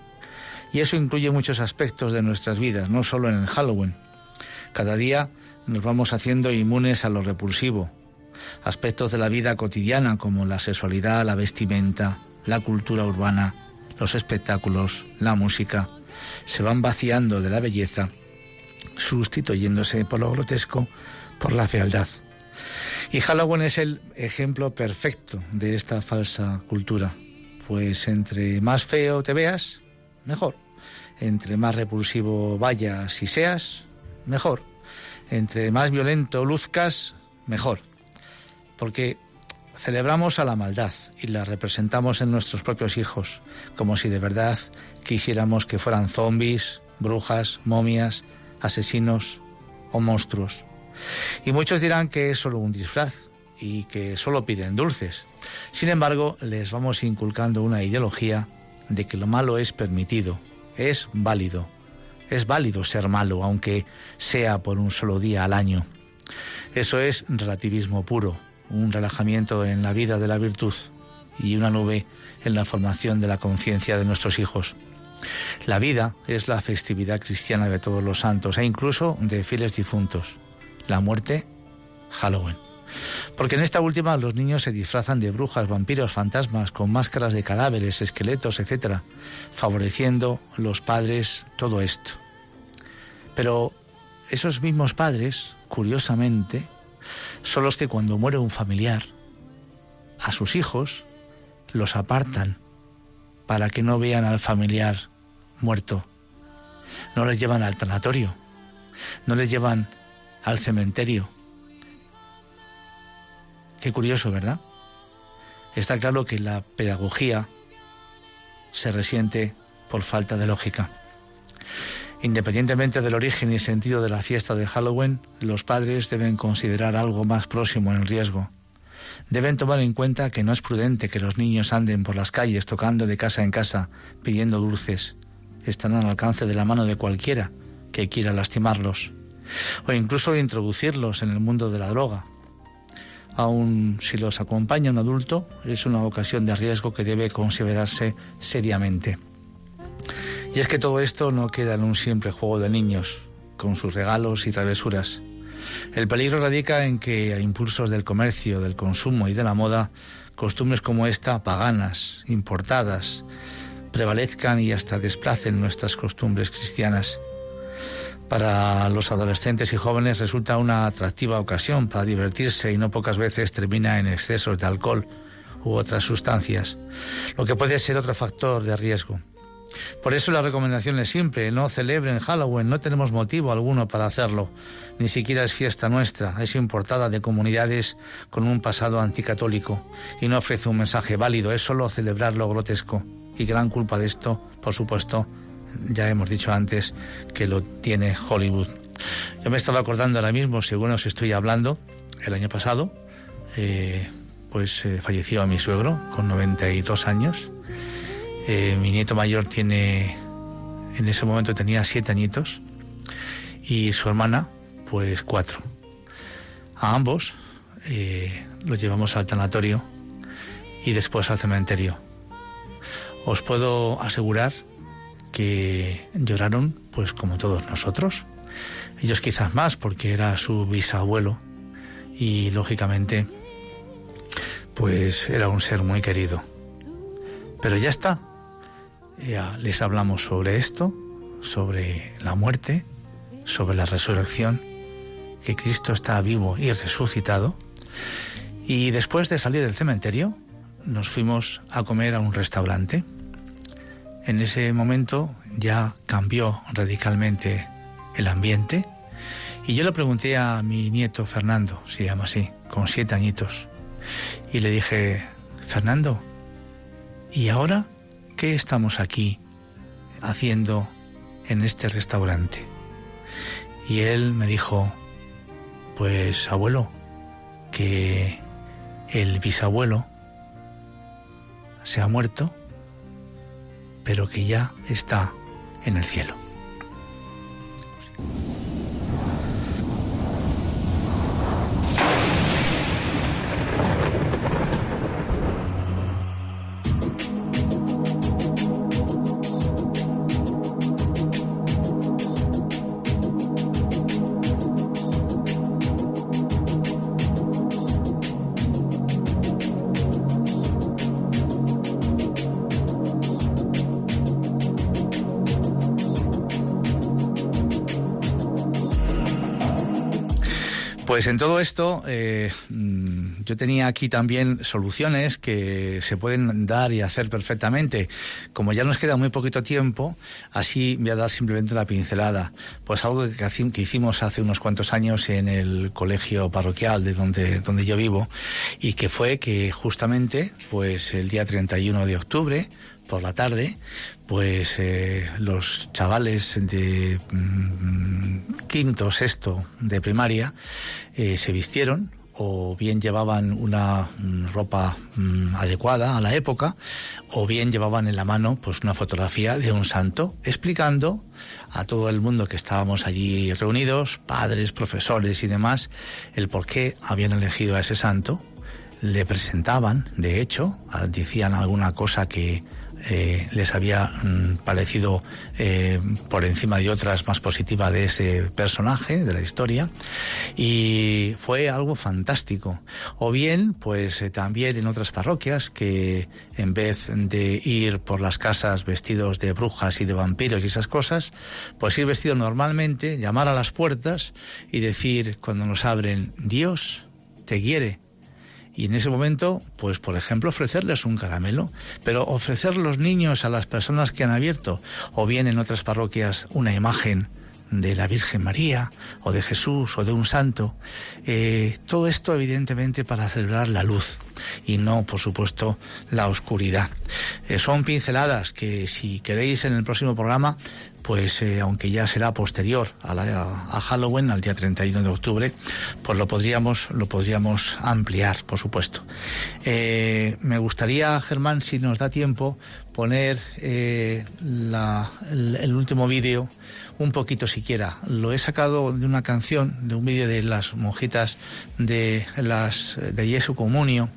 Y eso incluye muchos aspectos de nuestras vidas, no solo en el Halloween. Cada día nos vamos haciendo inmunes a lo repulsivo. Aspectos de la vida cotidiana como la sexualidad, la vestimenta, la cultura urbana, los espectáculos, la música, se van vaciando de la belleza, sustituyéndose por lo grotesco por la fealdad. Y Halloween es el ejemplo perfecto de esta falsa cultura, pues entre más feo te veas, mejor. Entre más repulsivo vayas y seas, mejor. Entre más violento luzcas, mejor. Porque celebramos a la maldad y la representamos en nuestros propios hijos, como si de verdad quisiéramos que fueran zombies, brujas, momias, asesinos o monstruos. Y muchos dirán que es solo un disfraz y que solo piden dulces. Sin embargo, les vamos inculcando una ideología de que lo malo es permitido, es válido. Es válido ser malo, aunque sea por un solo día al año. Eso es relativismo puro, un relajamiento en la vida de la virtud y una nube en la formación de la conciencia de nuestros hijos. La vida es la festividad cristiana de todos los santos e incluso de fieles difuntos la muerte, Halloween. Porque en esta última los niños se disfrazan de brujas, vampiros, fantasmas, con máscaras de cadáveres, esqueletos, etc., favoreciendo los padres todo esto. Pero esos mismos padres, curiosamente, son los que cuando muere un familiar, a sus hijos los apartan para que no vean al familiar muerto. No les llevan al tanatorio, no les llevan al cementerio. Qué curioso, ¿verdad? Está claro que la pedagogía se resiente por falta de lógica. Independientemente del origen y sentido de la fiesta de Halloween, los padres deben considerar algo más próximo en riesgo. Deben tomar en cuenta que no es prudente que los niños anden por las calles tocando de casa en casa pidiendo dulces. Están al alcance de la mano de cualquiera que quiera lastimarlos o incluso introducirlos en el mundo de la droga. Aun si los acompaña un adulto, es una ocasión de riesgo que debe considerarse seriamente. Y es que todo esto no queda en un simple juego de niños, con sus regalos y travesuras. El peligro radica en que a impulsos del comercio, del consumo y de la moda, costumbres como esta, paganas, importadas, prevalezcan y hasta desplacen nuestras costumbres cristianas. Para los adolescentes y jóvenes resulta una atractiva ocasión para divertirse y no pocas veces termina en excesos de alcohol u otras sustancias, lo que puede ser otro factor de riesgo. Por eso la recomendación es simple, no celebren Halloween, no tenemos motivo alguno para hacerlo, ni siquiera es fiesta nuestra, es importada de comunidades con un pasado anticatólico y no ofrece un mensaje válido, es solo celebrar lo grotesco. Y gran culpa de esto, por supuesto, ya hemos dicho antes que lo tiene Hollywood. Yo me estaba acordando ahora mismo, según os estoy hablando, el año pasado, eh, pues eh, falleció a mi suegro con 92 años eh, mi nieto mayor tiene, en ese momento tenía siete añitos y su hermana, pues cuatro. A ambos eh, los llevamos al tanatorio y después al cementerio. Os puedo asegurar que lloraron, pues como todos nosotros. Ellos quizás más porque era su bisabuelo y lógicamente, pues era un ser muy querido. Pero ya está, ya les hablamos sobre esto, sobre la muerte, sobre la resurrección, que Cristo está vivo y resucitado. Y después de salir del cementerio, nos fuimos a comer a un restaurante. En ese momento ya cambió radicalmente el ambiente y yo le pregunté a mi nieto Fernando, se llama así, con siete añitos, y le dije, Fernando, ¿y ahora ¿qué estamos aquí haciendo en este restaurante? Y él me dijo, pues abuelo, que el bisabuelo se ha muerto, pero que ya está en el cielo. En todo esto, eh, mm, yo tenía aquí también soluciones que se pueden dar y hacer perfectamente. Como ya nos queda muy poquito tiempo, así voy a dar simplemente una pincelada. Pues algo que, que hicimos hace unos cuantos años en el colegio parroquial de donde, donde yo vivo, y que fue que justamente, pues el día 31 de octubre, por la tarde, pues eh, los chavales de mm, quinto, sexto de primaria eh, se vistieron o bien llevaban una mm, ropa mm, adecuada a la época o bien llevaban en la mano pues una fotografía de un santo explicando a todo el mundo que estábamos allí reunidos, padres, profesores y demás, el por qué habían elegido a ese santo. Le presentaban, de hecho, decían alguna cosa que eh, les había mm, parecido eh, por encima de otras más positiva de ese personaje, de la historia, y fue algo fantástico. O bien, pues eh, también en otras parroquias que en vez de ir por las casas vestidos de brujas y de vampiros y esas cosas, pues ir vestido normalmente, llamar a las puertas y decir cuando nos abren, Dios te quiere y en ese momento, pues por ejemplo, ofrecerles un caramelo, pero ofrecer los niños a las personas que han abierto, o bien en otras parroquias una imagen de la Virgen María o de Jesús o de un santo. Eh, todo esto evidentemente para celebrar la luz y no, por supuesto, la oscuridad. Eh, son pinceladas que si queréis en el próximo programa pues eh, aunque ya será posterior a, la, a Halloween, al día 31 de octubre, pues lo podríamos, lo podríamos ampliar, por supuesto. Eh, me gustaría, Germán, si nos da tiempo, poner eh, la, el, último vídeo un poquito siquiera. Lo he sacado de una canción, de un vídeo de las monjitas de las de Jesu Comunio,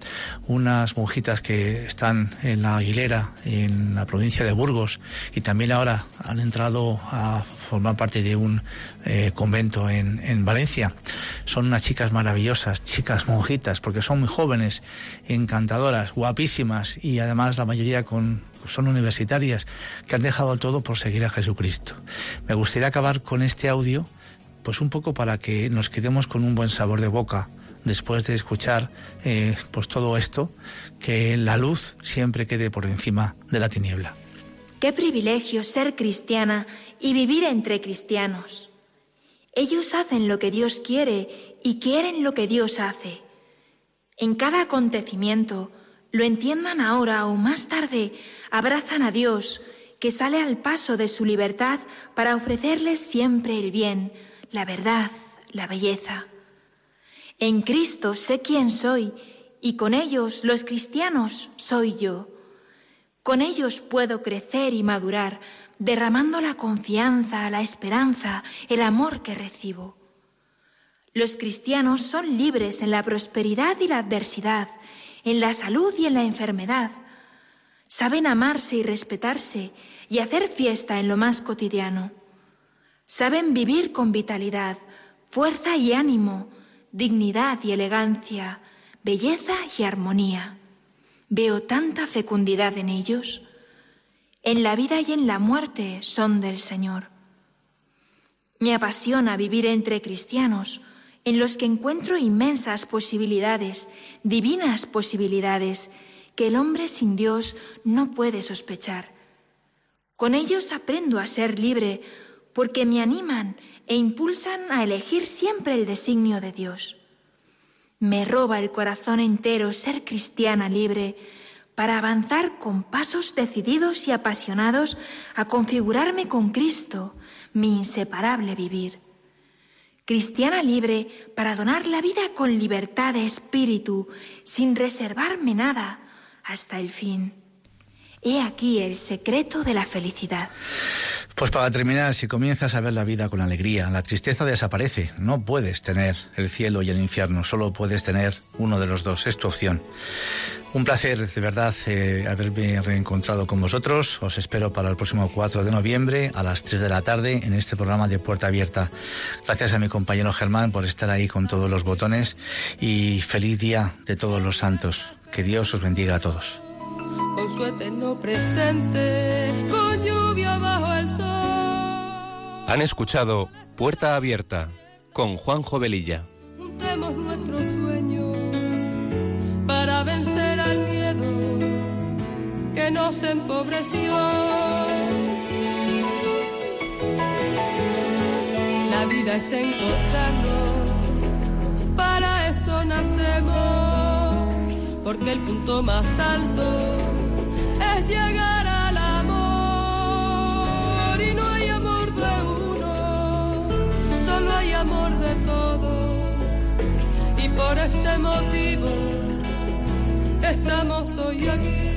unas monjitas que están en la Aguilera, en la provincia de Burgos, y también ahora han entrado a formar parte de un eh, convento en, en, Valencia. Son unas chicas maravillosas, chicas monjitas, porque son muy jóvenes, encantadoras, guapísimas y además la mayoría con, son universitarias que han dejado todo por seguir a Jesucristo. Me gustaría acabar con este audio, pues un poco para que nos quedemos con un buen sabor de boca después de escuchar eh, pues todo esto, que la luz siempre quede por encima de la tiniebla. Qué privilegio ser cristiana y vivir entre cristianos. Ellos hacen lo que Dios quiere y quieren lo que Dios hace. En cada acontecimiento, lo entiendan ahora o más tarde, abrazan a Dios, que sale al paso de su libertad para ofrecerles siempre el bien, la verdad, la belleza. En Cristo sé quién soy y con ellos, los cristianos, soy yo. Con ellos puedo crecer y madurar, derramando la confianza, la esperanza, el amor que recibo. Los cristianos son libres en la prosperidad y la adversidad, en la salud y en la enfermedad. Saben amarse y respetarse y hacer fiesta en lo más cotidiano. Saben vivir con vitalidad, fuerza y ánimo, dignidad y elegancia, belleza y armonía. Veo tanta fecundidad en ellos. En la vida y en la muerte son del Señor. Me apasiona vivir entre cristianos, en los que encuentro inmensas posibilidades, divinas posibilidades, que el hombre sin Dios no puede sospechar. Con ellos aprendo a ser libre, porque me animan e impulsan a elegir siempre el designio de Dios. Me roba el corazón entero ser cristiana libre para avanzar con pasos decididos y apasionados a configurarme con Cristo, mi inseparable vivir. Cristiana libre para donar la vida con libertad de espíritu, sin reservarme nada, hasta el fin. He aquí el secreto de la felicidad. Pues para terminar, si comienzas a ver la vida con alegría, la tristeza desaparece. No puedes tener el cielo y el infierno, solo puedes tener uno de los dos. Es tu opción. Un placer, de verdad, eh, haberme reencontrado con vosotros. Os espero para el próximo 4 de noviembre a las 3 de la tarde en este programa de Puerta Abierta. Gracias a mi compañero Germán por estar ahí con todos los botones y feliz día de todos los santos. Que Dios os bendiga a todos con su eterno presente, con lluvia bajo el sol. Han escuchado Puerta Abierta con Juan Jovelilla. Juntemos nuestro sueño para vencer al miedo que nos empobreció. La vida es encontrarnos, para eso nacemos, porque el punto más alto es llegar al amor y no hay amor de uno, solo hay amor de todos y por ese motivo estamos hoy aquí.